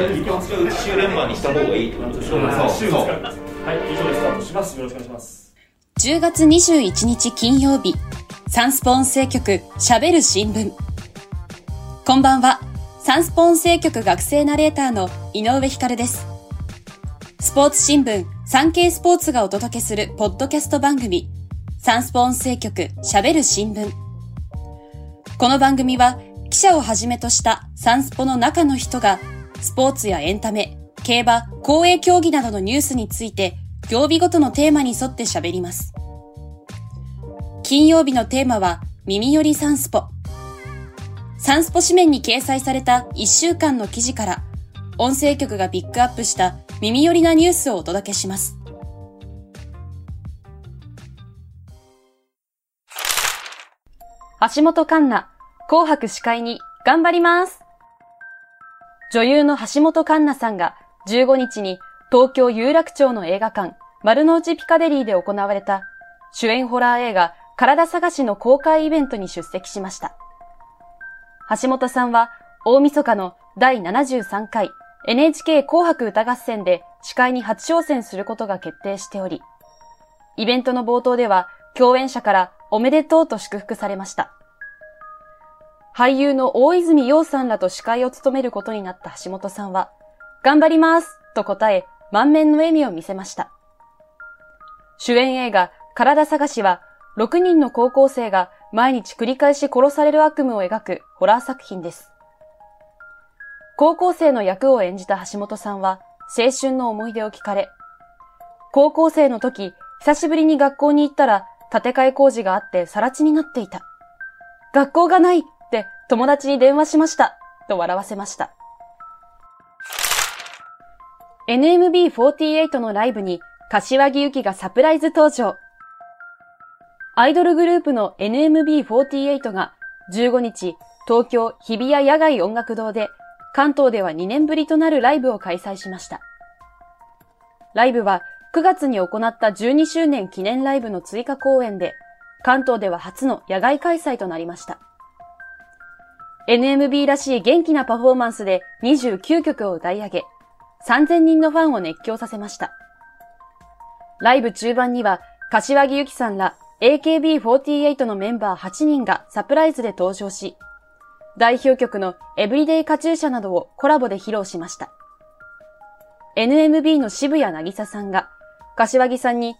いいんじゃないですか週連番にした方がいいってことでしょそうそうはい、以上でスタートします。よろしくお願いします。10月21日金曜日、サンスポ音声局喋る新聞。こんばんは、サンスポ音声局学生ナレーターの井上光です。スポーツ新聞、サンケイスポーツがお届けするポッドキャスト番組、サンスポ音声局喋る新聞。この番組は、記者をはじめとしたサンスポの中の人が、スポーツやエンタメ、競馬、公営競技などのニュースについて、曜日ごとのテーマに沿って喋ります。金曜日のテーマは、耳寄りサンスポ。サンスポ紙面に掲載された1週間の記事から、音声局がピックアップした耳寄りなニュースをお届けします。橋本環奈、紅白司会に頑張ります。女優の橋本環奈さんが15日に東京有楽町の映画館丸の内ピカデリーで行われた主演ホラー映画体探しの公開イベントに出席しました。橋本さんは大晦日の第73回 NHK 紅白歌合戦で司会に初挑戦することが決定しており、イベントの冒頭では共演者からおめでとうと祝福されました。俳優の大泉洋さんらと司会を務めることになった橋本さんは、頑張りますと答え、満面の笑みを見せました。主演映画、体探しは、6人の高校生が毎日繰り返し殺される悪夢を描くホラー作品です。高校生の役を演じた橋本さんは、青春の思い出を聞かれ、高校生の時、久しぶりに学校に行ったら、建て替え工事があって更地になっていた。学校がない友達に電話しました。と笑わせました。NMB48 のライブに柏木由紀がサプライズ登場。アイドルグループの NMB48 が15日、東京日比谷野外音楽堂で関東では2年ぶりとなるライブを開催しました。ライブは9月に行った12周年記念ライブの追加公演で、関東では初の野外開催となりました。NMB らしい元気なパフォーマンスで29曲を歌い上げ、3000人のファンを熱狂させました。ライブ中盤には、柏木由紀さんら AKB48 のメンバー8人がサプライズで登場し、代表曲のエブリデイカチューシャなどをコラボで披露しました。NMB の渋谷なぎささんが、柏木さんに、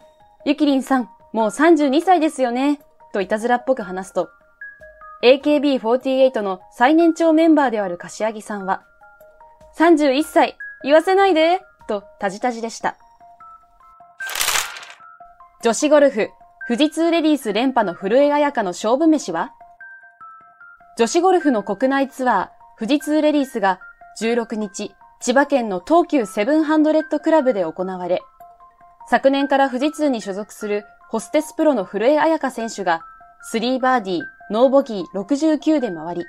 ゆきりんさん、もう32歳ですよね、といたずらっぽく話すと、AKB48 の最年長メンバーである柏木さんは、31歳、言わせないで、とタジタジでした。女子ゴルフ、富士通レディース連覇の古江彩香の勝負飯は？女子ゴルフの国内ツアー、富士通レディースが16日、千葉県の東急セブンハンドレッドクラブで行われ、昨年から富士通に所属するホステスプロの古江彩香選手が、3バーディー、ノーボギー69で回り、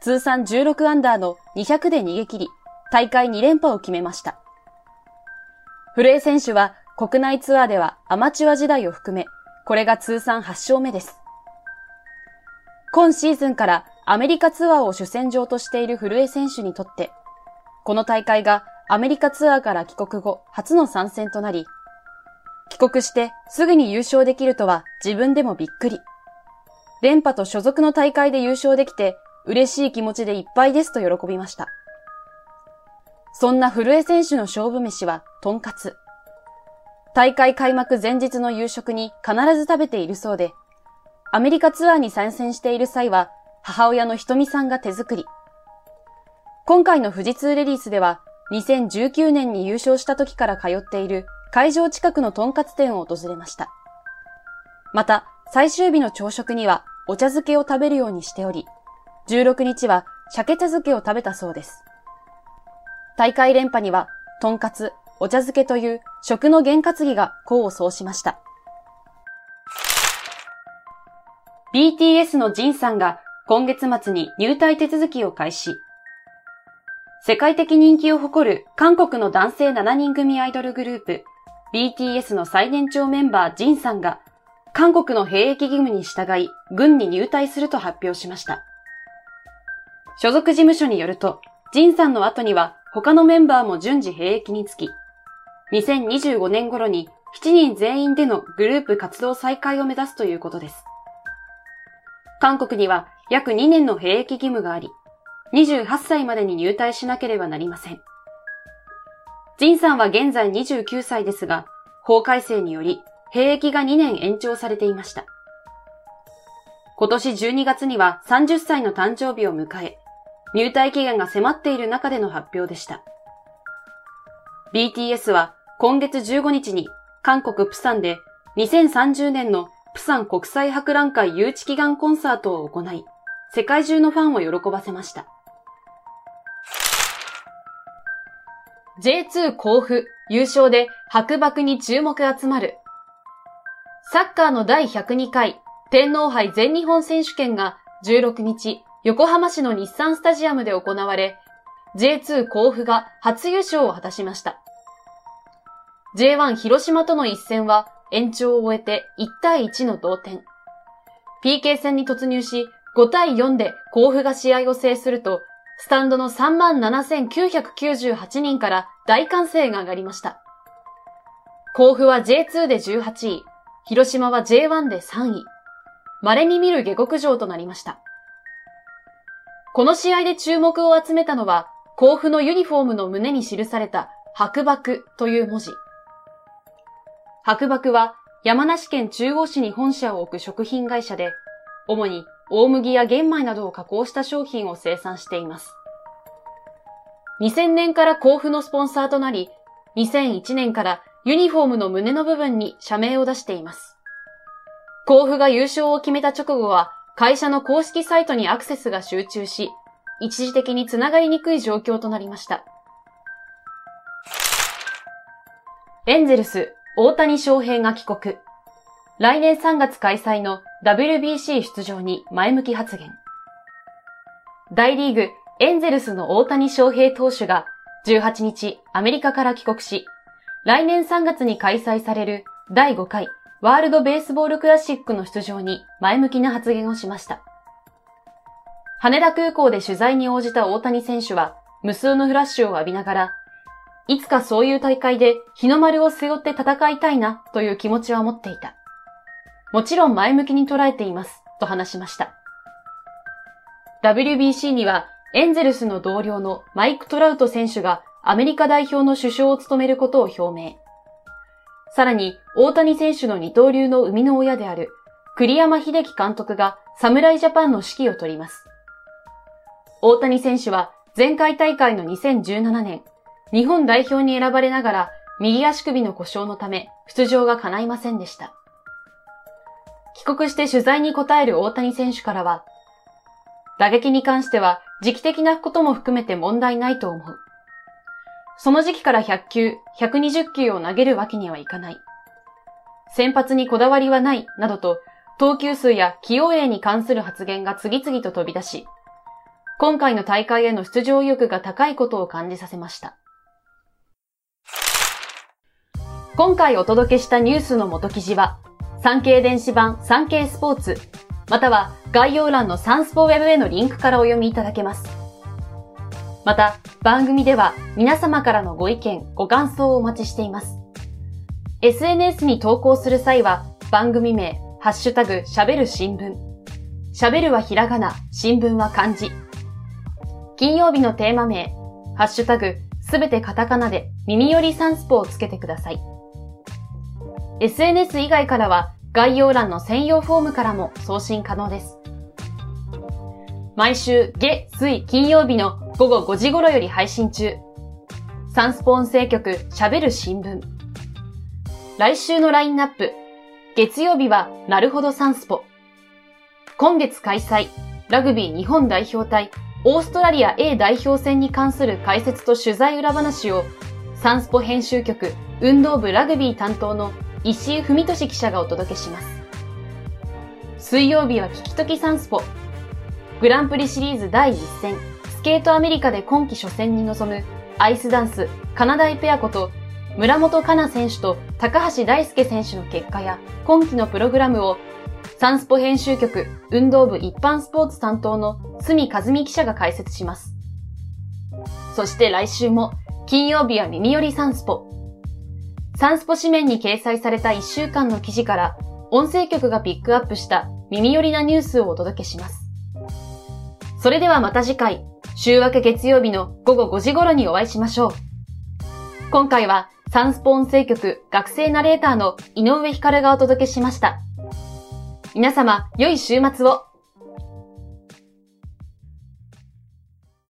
通算16アンダーの200で逃げ切り、大会2連覇を決めました。古江選手は国内ツアーではアマチュア時代を含め、これが通算8勝目です。今シーズンからアメリカツアーを主戦場としている古江選手にとって、この大会がアメリカツアーから帰国後初の参戦となり、帰国してすぐに優勝できるとは自分でもびっくり。連覇と所属の大会で優勝できて嬉しい気持ちでいっぱいですと喜びました。そんな古江選手の勝負飯はトンカツ。大会開幕前日の夕食に必ず食べているそうで、アメリカツアーに参戦している際は母親のひとみさんが手作り。今回の富士通レディースでは2019年に優勝した時から通っている会場近くのトンカツ店を訪れました。また、最終日の朝食にはお茶漬けを食べるようにしており、16日は鮭茶漬けを食べたそうです。大会連覇には、トンカツ、お茶漬けという食の験担ぎが功を奏しました。BTS のジンさんが今月末に入隊手続きを開始。世界的人気を誇る韓国の男性7人組アイドルグループ BTS の最年長メンバージンさんが韓国の兵役義務に従い軍に入隊すると発表しました。所属事務所によると、ジンさんの後には他のメンバーも順次兵役につき、2025年頃に7人全員でのグループ活動再開を目指すということです。韓国には約2年の兵役義務があり、28歳までに入隊しなければなりません。ジンさんは現在29歳ですが、法改正により兵役が2年延長されていました。今年12月には30歳の誕生日を迎え、入隊期限が迫っている中での発表でした。BTS は今月15日に韓国プサンで2030年のプサン国際博覧会誘致祈願コンサートを行い、世界中のファンを喜ばせました。J2 甲府優勝で白馬に注目集まる。サッカーの第102回天皇杯全日本選手権が16日横浜市の日産スタジアムで行われ、J2 甲府が初優勝を果たしました。J1 広島との一戦は延長を終えて1対1の同点。PK 戦に突入し5対4で甲府が試合を制すると、スタンドの37,998人から大歓声が上がりました。甲府は J2 で18位、広島は J1 で3位。稀に見る下克上となりました。この試合で注目を集めたのは、甲府のユニフォームの胸に記された白馬という文字。白馬は山梨県中央市に本社を置く食品会社で、主に大麦や玄米などを加工した商品を生産しています。2000年から甲府のスポンサーとなり、2001年からユニフォームの胸の部分に社名を出しています。甲府が優勝を決めた直後は、会社の公式サイトにアクセスが集中し、一時的につながりにくい状況となりました。エンゼルス、大谷翔平が帰国。来年3月開催の WBC 出場に前向き発言。大リーグ、エンゼルスの大谷翔平投手が18日アメリカから帰国し、来年3月に開催される第5回ワールドベースボールクラシックの出場に前向きな発言をしました。羽田空港で取材に応じた大谷選手は無数のフラッシュを浴びながら、いつかそういう大会で日の丸を背負って戦いたいなという気持ちは持っていた。もちろん前向きに捉えています、と話しました。WBC にはエンゼルスの同僚のマイク・トラウト選手がアメリカ代表の首相を務めることを表明。さらに、大谷選手の二刀流の生みの親である栗山秀樹監督が侍ジャパンの指揮を取ります。大谷選手は前回大会の2017年、日本代表に選ばれながら右足首の故障のため出場が叶いませんでした。帰国して取材に答える大谷選手からは、打撃に関しては時期的なことも含めて問題ないと思う。その時期から100球、120球を投げるわけにはいかない。先発にこだわりはない、などと、投球数や起用例に関する発言が次々と飛び出し、今回の大会への出場意欲が高いことを感じさせました。今回お届けしたニュースの元記事は、産経電子版産経スポーツ、または概要欄のサンスポウェブへのリンクからお読みいただけます。また、番組では皆様からのご意見、ご感想をお待ちしています。SNS に投稿する際は、番組名、ハッシュタグ、喋る新聞。喋るはひらがな、新聞は漢字。金曜日のテーマ名、ハッシュタグ、すべてカタカナで耳よりサンスポをつけてください。SNS 以外からは概要欄の専用フォームからも送信可能です。毎週月、水、金曜日の午後5時頃より配信中。サンスポ音声局喋る新聞。来週のラインナップ。月曜日はなるほどサンスポ。今月開催、ラグビー日本代表対オーストラリア A 代表戦に関する解説と取材裏話を、サンスポ編集局運動部ラグビー担当の石井文俊記者がお届けします。水曜日は聞きときサンスポ。グランプリシリーズ第1戦、ケートアメリカで今季初戦に臨むアイスダンス、カナダイペアこと村本香奈選手と高橋大輔選手の結果や今季のプログラムをサンスポ編集局運動部一般スポーツ担当の隅和美記者が解説します。そして来週も金曜日は耳よりサンスポ。サンスポ紙面に掲載された1週間の記事から音声局がピックアップした耳寄りなニュースをお届けします。それではまた次回、週明け月曜日の午後5時頃にお会いしましょう。今回はサンスポ音声局学生ナレーターの井上光がお届けしました。皆様、良い週末を